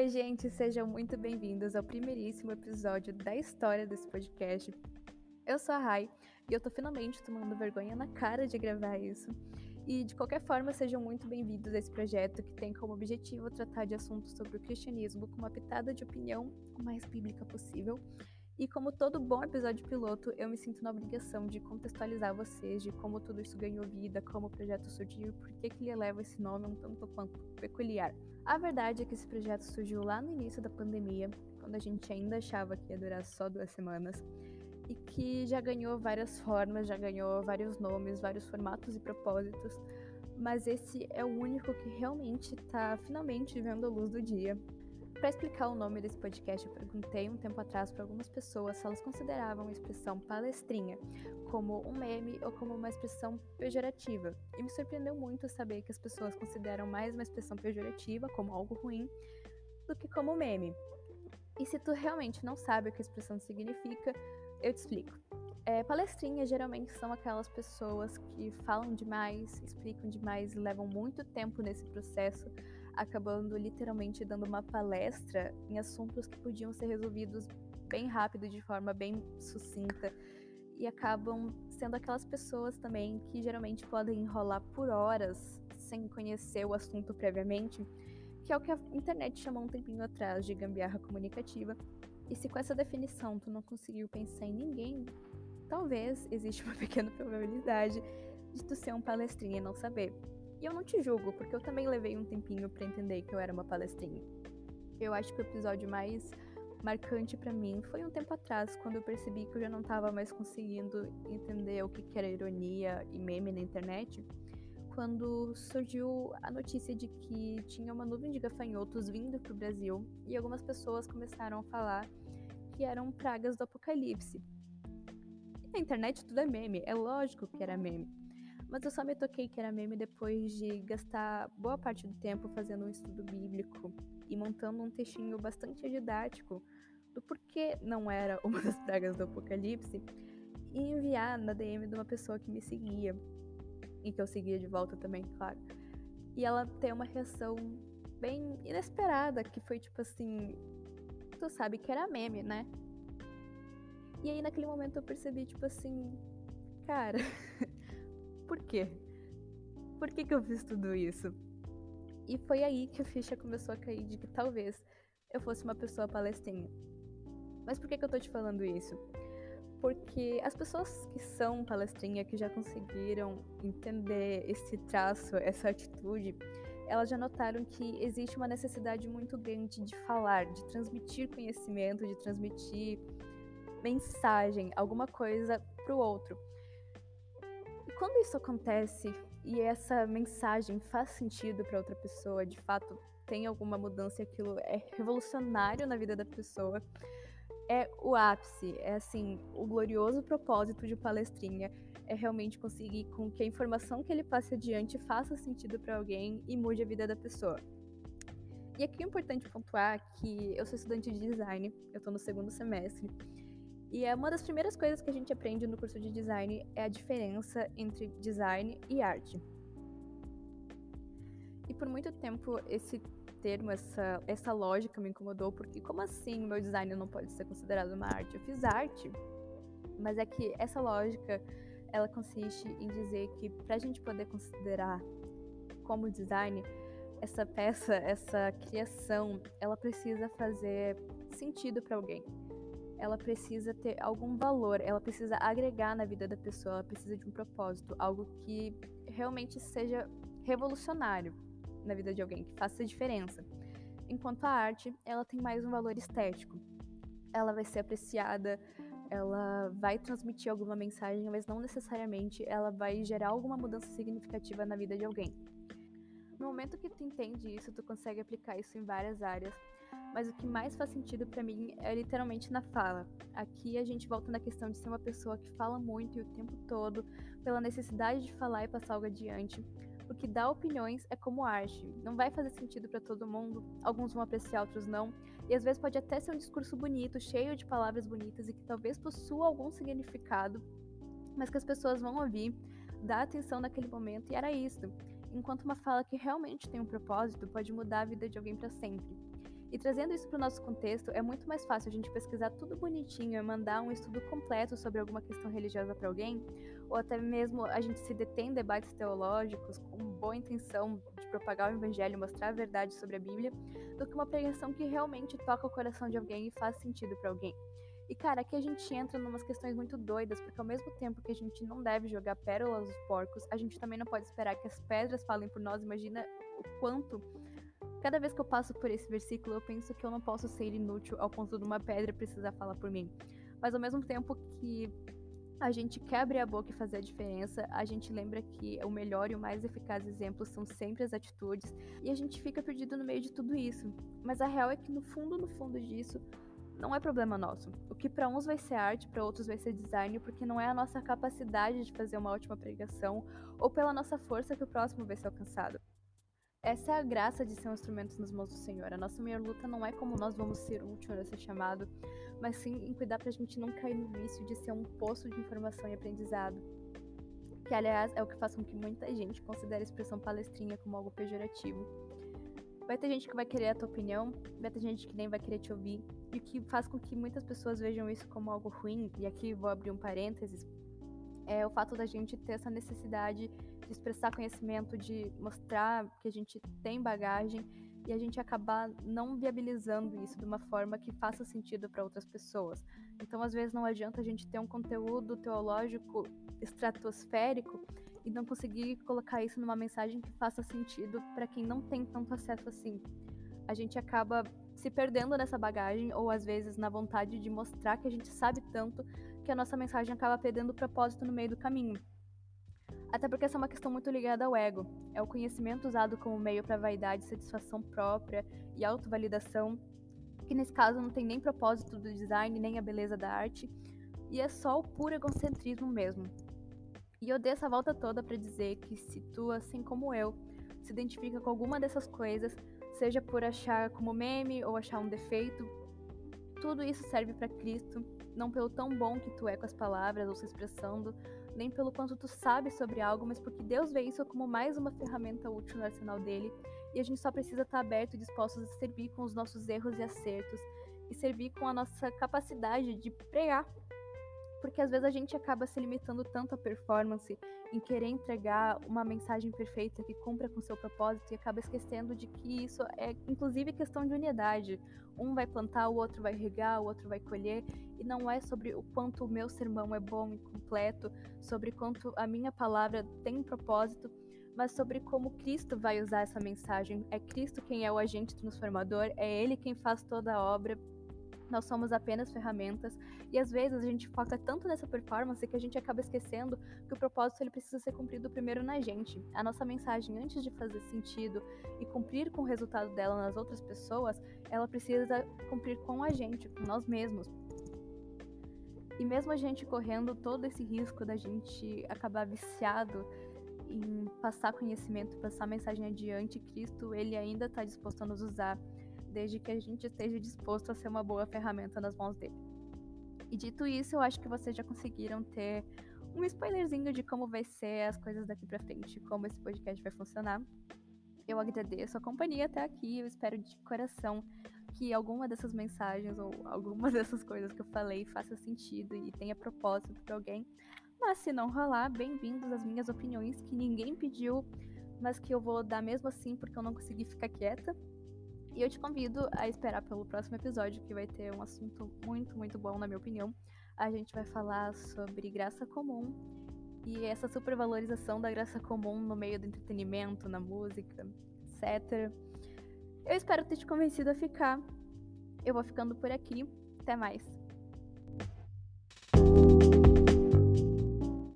Oi, gente, sejam muito bem-vindos ao primeiríssimo episódio da história desse podcast. Eu sou a Rai e eu tô finalmente tomando vergonha na cara de gravar isso. E de qualquer forma, sejam muito bem-vindos a esse projeto que tem como objetivo tratar de assuntos sobre o cristianismo com uma pitada de opinião o mais bíblica possível. E como todo bom episódio piloto, eu me sinto na obrigação de contextualizar vocês de como tudo isso ganhou vida, como o projeto surgiu e por que, ele leva esse nome um tanto quanto peculiar. A verdade é que esse projeto surgiu lá no início da pandemia, quando a gente ainda achava que ia durar só duas semanas, e que já ganhou várias formas, já ganhou vários nomes, vários formatos e propósitos, mas esse é o único que realmente está finalmente vendo a luz do dia. Para explicar o nome desse podcast, eu perguntei um tempo atrás para algumas pessoas se elas consideravam a expressão palestrinha como um meme ou como uma expressão pejorativa. E me surpreendeu muito saber que as pessoas consideram mais uma expressão pejorativa, como algo ruim, do que como meme. E se tu realmente não sabe o que a expressão significa, eu te explico. É, palestrinhas geralmente são aquelas pessoas que falam demais, explicam demais e levam muito tempo nesse processo, acabando literalmente dando uma palestra em assuntos que podiam ser resolvidos bem rápido, de forma bem sucinta, e acabam sendo aquelas pessoas também que geralmente podem enrolar por horas sem conhecer o assunto previamente, que é o que a internet chamou um tempinho atrás de gambiarra comunicativa. E se com essa definição tu não conseguiu pensar em ninguém talvez existe uma pequena probabilidade de tu ser um palestrinha e não saber. E eu não te julgo, porque eu também levei um tempinho para entender que eu era uma palestrinha. Eu acho que o episódio mais marcante para mim foi um tempo atrás, quando eu percebi que eu já não estava mais conseguindo entender o que era ironia e meme na internet, quando surgiu a notícia de que tinha uma nuvem de gafanhotos vindo para o Brasil e algumas pessoas começaram a falar que eram pragas do apocalipse. Na internet tudo é meme, é lógico que era meme. Mas eu só me toquei que era meme depois de gastar boa parte do tempo fazendo um estudo bíblico e montando um textinho bastante didático do porquê não era uma das pragas do apocalipse e enviar na DM de uma pessoa que me seguia e que eu seguia de volta também, claro. E ela tem uma reação bem inesperada, que foi tipo assim: Tu sabe que era meme, né? E aí naquele momento eu percebi, tipo assim, cara, por quê? Por que, que eu fiz tudo isso? E foi aí que a ficha começou a cair de que talvez eu fosse uma pessoa palestrinha. Mas por que, que eu tô te falando isso? Porque as pessoas que são palestrinha, que já conseguiram entender esse traço, essa atitude, elas já notaram que existe uma necessidade muito grande de falar, de transmitir conhecimento, de transmitir mensagem, alguma coisa para o outro. Quando isso acontece e essa mensagem faz sentido para outra pessoa, de fato tem alguma mudança e aquilo é revolucionário na vida da pessoa, é o ápice, é assim, o glorioso propósito de palestrinha é realmente conseguir com que a informação que ele passe adiante faça sentido para alguém e mude a vida da pessoa. E aqui é importante pontuar que eu sou estudante de design, eu estou no segundo semestre, e é uma das primeiras coisas que a gente aprende no curso de design é a diferença entre design e arte. E por muito tempo esse termo, essa, essa lógica me incomodou, porque como assim meu design não pode ser considerado uma arte? Eu fiz arte, mas é que essa lógica ela consiste em dizer que para a gente poder considerar como design, essa peça, essa criação, ela precisa fazer sentido para alguém ela precisa ter algum valor, ela precisa agregar na vida da pessoa, ela precisa de um propósito, algo que realmente seja revolucionário na vida de alguém, que faça diferença. Enquanto a arte, ela tem mais um valor estético. Ela vai ser apreciada, ela vai transmitir alguma mensagem, mas não necessariamente ela vai gerar alguma mudança significativa na vida de alguém. No momento que tu entende isso, tu consegue aplicar isso em várias áreas mas o que mais faz sentido para mim é literalmente na fala. Aqui a gente volta na questão de ser uma pessoa que fala muito e o tempo todo, pela necessidade de falar e passar algo adiante. Porque dar opiniões é como arte, não vai fazer sentido para todo mundo, alguns vão apreciar, outros não, e às vezes pode até ser um discurso bonito, cheio de palavras bonitas e que talvez possua algum significado, mas que as pessoas vão ouvir, dar atenção naquele momento e era isso. Enquanto uma fala que realmente tem um propósito pode mudar a vida de alguém para sempre. E trazendo isso para o nosso contexto, é muito mais fácil a gente pesquisar tudo bonitinho e mandar um estudo completo sobre alguma questão religiosa para alguém, ou até mesmo a gente se detém em debates teológicos com boa intenção de propagar o evangelho, mostrar a verdade sobre a Bíblia, do que uma pregação que realmente toca o coração de alguém e faz sentido para alguém. E cara, aqui a gente entra em umas questões muito doidas, porque ao mesmo tempo que a gente não deve jogar pérolas aos porcos, a gente também não pode esperar que as pedras falem por nós. Imagina o quanto Cada vez que eu passo por esse versículo, eu penso que eu não posso ser inútil ao ponto de uma pedra precisar falar por mim. Mas ao mesmo tempo que a gente quer abrir a boca e fazer a diferença, a gente lembra que o melhor e o mais eficaz exemplo são sempre as atitudes, e a gente fica perdido no meio de tudo isso. Mas a real é que no fundo, no fundo disso, não é problema nosso. O que para uns vai ser arte, para outros vai ser design, porque não é a nossa capacidade de fazer uma ótima pregação ou pela nossa força que o próximo vai ser alcançado. Essa é a graça de ser um instrumento nas mãos do Senhor. A nossa maior luta não é como nós vamos ser útil nesse chamado, mas sim em cuidar para a gente não cair no vício de ser um poço de informação e aprendizado. Que, aliás, é o que faz com que muita gente considere a expressão palestrinha como algo pejorativo. Vai ter gente que vai querer a tua opinião, vai ter gente que nem vai querer te ouvir, e o que faz com que muitas pessoas vejam isso como algo ruim, e aqui vou abrir um parênteses, é o fato da gente ter essa necessidade de expressar conhecimento, de mostrar que a gente tem bagagem e a gente acabar não viabilizando isso de uma forma que faça sentido para outras pessoas. Então, às vezes, não adianta a gente ter um conteúdo teológico estratosférico e não conseguir colocar isso numa mensagem que faça sentido para quem não tem tanto acesso assim. A gente acaba se perdendo nessa bagagem ou às vezes na vontade de mostrar que a gente sabe tanto que a nossa mensagem acaba perdendo o propósito no meio do caminho. Até porque essa é uma questão muito ligada ao ego. É o conhecimento usado como meio para vaidade, satisfação própria e autovalidação, que nesse caso não tem nem propósito do design, nem a beleza da arte, e é só o puro egocentrismo mesmo. E eu dei essa volta toda para dizer que se tu, assim como eu, se identifica com alguma dessas coisas, seja por achar como meme ou achar um defeito, tudo isso serve para Cristo, não pelo tão bom que tu é com as palavras ou se expressando, nem pelo quanto tu sabe sobre algo, mas porque Deus vê isso como mais uma ferramenta útil no arsenal dele, e a gente só precisa estar aberto e dispostos a servir com os nossos erros e acertos, e servir com a nossa capacidade de pregar. Porque às vezes a gente acaba se limitando tanto à performance, em querer entregar uma mensagem perfeita que cumpra com seu propósito e acaba esquecendo de que isso é inclusive questão de unidade. Um vai plantar, o outro vai regar, o outro vai colher, e não é sobre o quanto o meu sermão é bom e completo, sobre quanto a minha palavra tem um propósito, mas sobre como Cristo vai usar essa mensagem. É Cristo quem é o agente transformador, é Ele quem faz toda a obra nós somos apenas ferramentas e às vezes a gente foca tanto nessa performance que a gente acaba esquecendo que o propósito ele precisa ser cumprido primeiro na gente. A nossa mensagem, antes de fazer sentido e cumprir com o resultado dela nas outras pessoas, ela precisa cumprir com a gente, com nós mesmos. E mesmo a gente correndo todo esse risco da gente acabar viciado em passar conhecimento, passar mensagem adiante, Cristo, ele ainda está disposto a nos usar desde que a gente esteja disposto a ser uma boa ferramenta nas mãos dele. E dito isso, eu acho que vocês já conseguiram ter um spoilerzinho de como vai ser as coisas daqui para frente, como esse podcast vai funcionar. Eu agradeço a companhia até aqui, eu espero de coração que alguma dessas mensagens ou alguma dessas coisas que eu falei faça sentido e tenha propósito para alguém. Mas se não rolar, bem-vindos às minhas opiniões que ninguém pediu, mas que eu vou dar mesmo assim porque eu não consegui ficar quieta. E eu te convido a esperar pelo próximo episódio, que vai ter um assunto muito, muito bom, na minha opinião. A gente vai falar sobre graça comum e essa supervalorização da graça comum no meio do entretenimento, na música, etc. Eu espero ter te convencido a ficar. Eu vou ficando por aqui. Até mais.